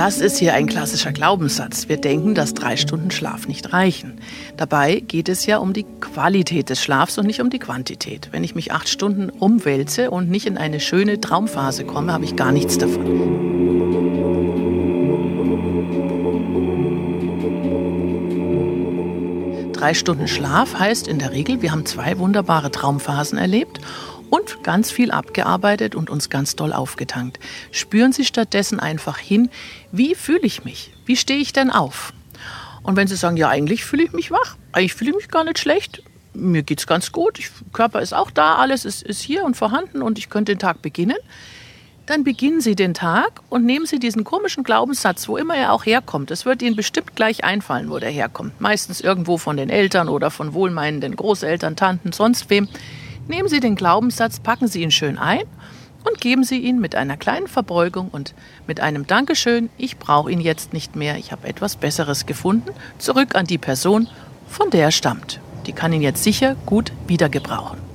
das ist hier ein klassischer Glaubenssatz. Wir denken, dass drei Stunden Schlaf nicht reichen. Dabei geht es ja um die Qualität des Schlafs und nicht um die Quantität. Wenn ich mich acht Stunden umwälze und nicht in eine schöne Traumphase komme, habe ich gar nichts davon. Drei Stunden Schlaf heißt in der Regel, wir haben zwei wunderbare Traumphasen erlebt und ganz viel abgearbeitet und uns ganz doll aufgetankt. Spüren Sie stattdessen einfach hin, wie fühle ich mich? Wie stehe ich denn auf? Und wenn Sie sagen, ja, eigentlich fühle ich mich wach, eigentlich fühle ich mich gar nicht schlecht, mir geht es ganz gut, ich, Körper ist auch da, alles ist, ist hier und vorhanden und ich könnte den Tag beginnen, dann beginnen Sie den Tag und nehmen Sie diesen komischen Glaubenssatz, wo immer er auch herkommt. Es wird Ihnen bestimmt gleich einfallen, wo der herkommt. Meistens irgendwo von den Eltern oder von wohlmeinenden Großeltern, Tanten, sonst wem. Nehmen Sie den Glaubenssatz, packen Sie ihn schön ein und geben Sie ihn mit einer kleinen Verbeugung und mit einem Dankeschön, ich brauche ihn jetzt nicht mehr, ich habe etwas Besseres gefunden, zurück an die Person, von der er stammt. Die kann ihn jetzt sicher gut wieder gebrauchen.